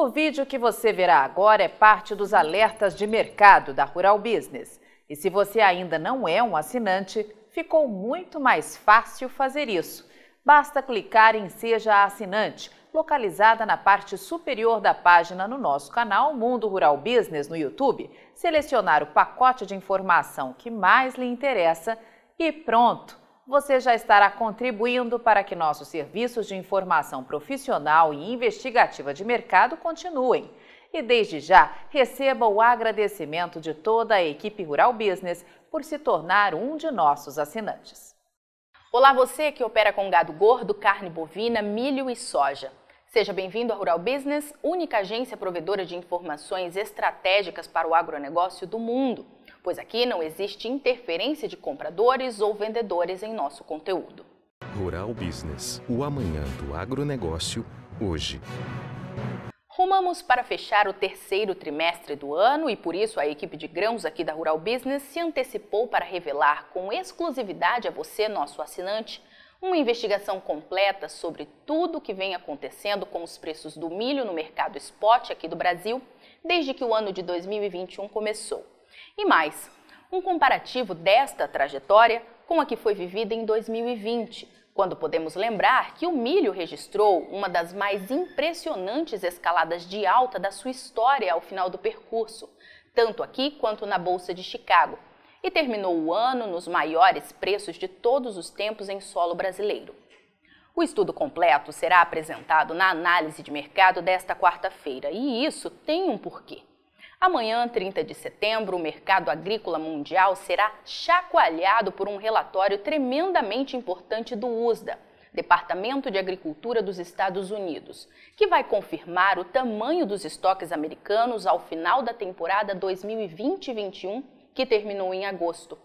O vídeo que você verá agora é parte dos alertas de mercado da Rural Business. E se você ainda não é um assinante, ficou muito mais fácil fazer isso. Basta clicar em Seja Assinante, localizada na parte superior da página no nosso canal Mundo Rural Business no YouTube, selecionar o pacote de informação que mais lhe interessa e pronto! Você já estará contribuindo para que nossos serviços de informação profissional e investigativa de mercado continuem. E desde já, receba o agradecimento de toda a equipe Rural Business por se tornar um de nossos assinantes. Olá, você que opera com gado gordo, carne bovina, milho e soja. Seja bem-vindo à Rural Business, única agência provedora de informações estratégicas para o agronegócio do mundo, pois aqui não existe interferência de compradores ou vendedores em nosso conteúdo. Rural Business, o amanhã do agronegócio, hoje. Rumamos para fechar o terceiro trimestre do ano e por isso a equipe de grãos aqui da Rural Business se antecipou para revelar com exclusividade a você, nosso assinante, uma investigação completa sobre tudo o que vem acontecendo com os preços do milho no mercado spot aqui do Brasil desde que o ano de 2021 começou. E mais, um comparativo desta trajetória com a que foi vivida em 2020, quando podemos lembrar que o milho registrou uma das mais impressionantes escaladas de alta da sua história ao final do percurso, tanto aqui quanto na Bolsa de Chicago, e terminou o ano nos maiores preços de todos os tempos em solo brasileiro. O estudo completo será apresentado na análise de mercado desta quarta-feira e isso tem um porquê. Amanhã, 30 de setembro, o mercado agrícola mundial será chacoalhado por um relatório tremendamente importante do USDA, Departamento de Agricultura dos Estados Unidos, que vai confirmar o tamanho dos estoques americanos ao final da temporada 2020-21 que terminou em agosto.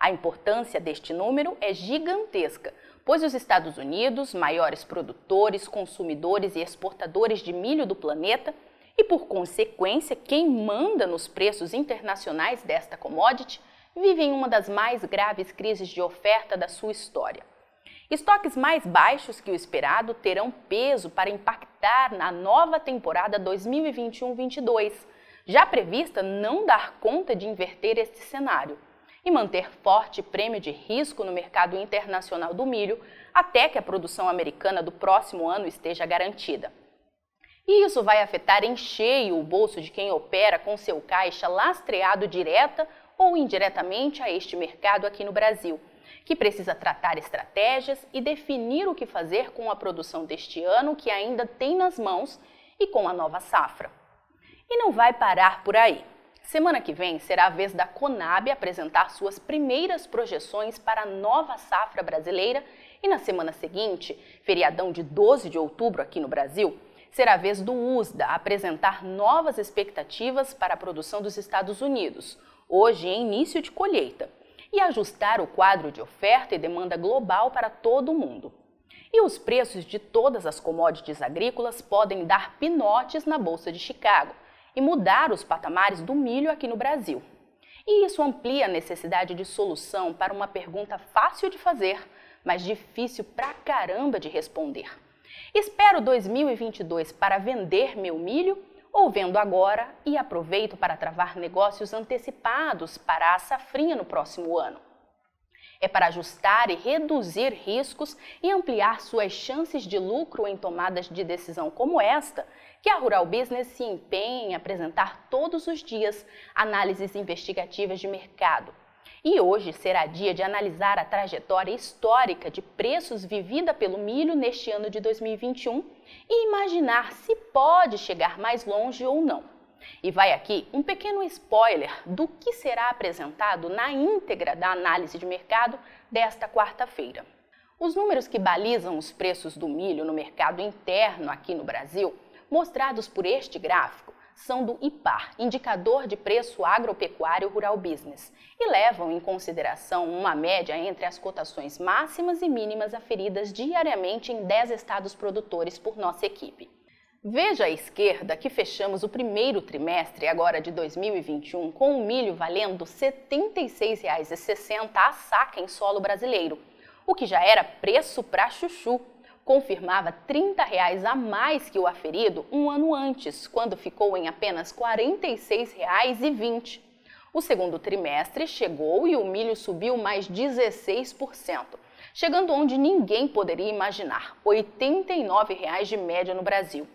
A importância deste número é gigantesca, pois os Estados Unidos, maiores produtores, consumidores e exportadores de milho do planeta, e por consequência, quem manda nos preços internacionais desta commodity, vivem uma das mais graves crises de oferta da sua história. Estoques mais baixos que o esperado terão peso para impactar na nova temporada 2021-22 já prevista não dar conta de inverter este cenário e manter forte prêmio de risco no mercado internacional do milho até que a produção americana do próximo ano esteja garantida. E isso vai afetar em cheio o bolso de quem opera com seu caixa lastreado direta ou indiretamente a este mercado aqui no Brasil, que precisa tratar estratégias e definir o que fazer com a produção deste ano que ainda tem nas mãos e com a nova safra. E não vai parar por aí. Semana que vem será a vez da Conab apresentar suas primeiras projeções para a nova safra brasileira e na semana seguinte, feriadão de 12 de outubro aqui no Brasil, será a vez do USDA apresentar novas expectativas para a produção dos Estados Unidos, hoje em início de colheita, e ajustar o quadro de oferta e demanda global para todo o mundo. E os preços de todas as commodities agrícolas podem dar pinotes na Bolsa de Chicago e mudar os patamares do milho aqui no Brasil. E isso amplia a necessidade de solução para uma pergunta fácil de fazer, mas difícil pra caramba de responder. Espero 2022 para vender meu milho ou vendo agora e aproveito para travar negócios antecipados para a safrinha no próximo ano? É para ajustar e reduzir riscos e ampliar suas chances de lucro em tomadas de decisão como esta que a Rural Business se empenha em apresentar todos os dias análises investigativas de mercado. E hoje será dia de analisar a trajetória histórica de preços vivida pelo milho neste ano de 2021 e imaginar se pode chegar mais longe ou não. E vai aqui um pequeno spoiler do que será apresentado na íntegra da análise de mercado desta quarta-feira. Os números que balizam os preços do milho no mercado interno aqui no Brasil mostrados por este gráfico são do IPAR, Indicador de Preço Agropecuário Rural Business, e levam em consideração uma média entre as cotações máximas e mínimas aferidas diariamente em 10 estados produtores por nossa equipe. Veja à esquerda que fechamos o primeiro trimestre agora de 2021 com o milho valendo R$ 76,60 a saca em solo brasileiro, o que já era preço para chuchu confirmava 30 reais a mais que o aferido um ano antes, quando ficou em apenas R$ 46,20. O segundo trimestre chegou e o milho subiu mais 16%, chegando onde ninguém poderia imaginar, 89 reais de média no Brasil.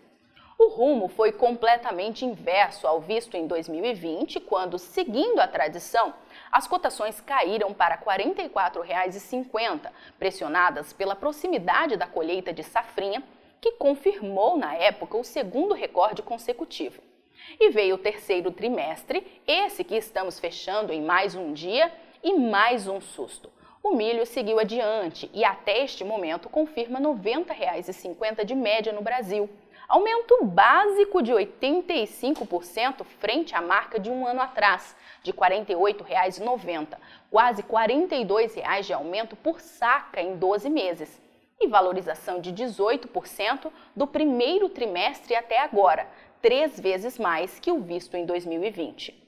O rumo foi completamente inverso ao visto em 2020, quando, seguindo a tradição, as cotações caíram para R$ 44,50, pressionadas pela proximidade da colheita de safrinha, que confirmou na época o segundo recorde consecutivo. E veio o terceiro trimestre, esse que estamos fechando em mais um dia e mais um susto. O milho seguiu adiante e até este momento confirma R$ 90,50 de média no Brasil aumento básico de 85% frente à marca de um ano atrás, de R$ 48,90, quase R$ 42,00 de aumento por saca em 12 meses, e valorização de 18% do primeiro trimestre até agora, três vezes mais que o visto em 2020.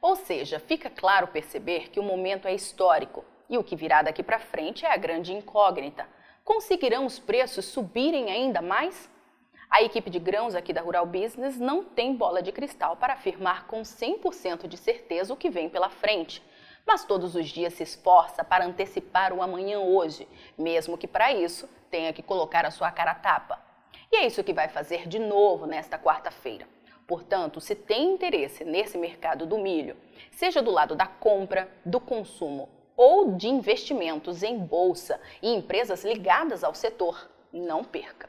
Ou seja, fica claro perceber que o momento é histórico e o que virá daqui para frente é a grande incógnita. Conseguirão os preços subirem ainda mais? A equipe de grãos aqui da Rural Business não tem bola de cristal para afirmar com 100% de certeza o que vem pela frente, mas todos os dias se esforça para antecipar o amanhã hoje, mesmo que para isso tenha que colocar a sua cara a tapa. E é isso que vai fazer de novo nesta quarta-feira. Portanto, se tem interesse nesse mercado do milho, seja do lado da compra, do consumo ou de investimentos em bolsa e empresas ligadas ao setor, não perca.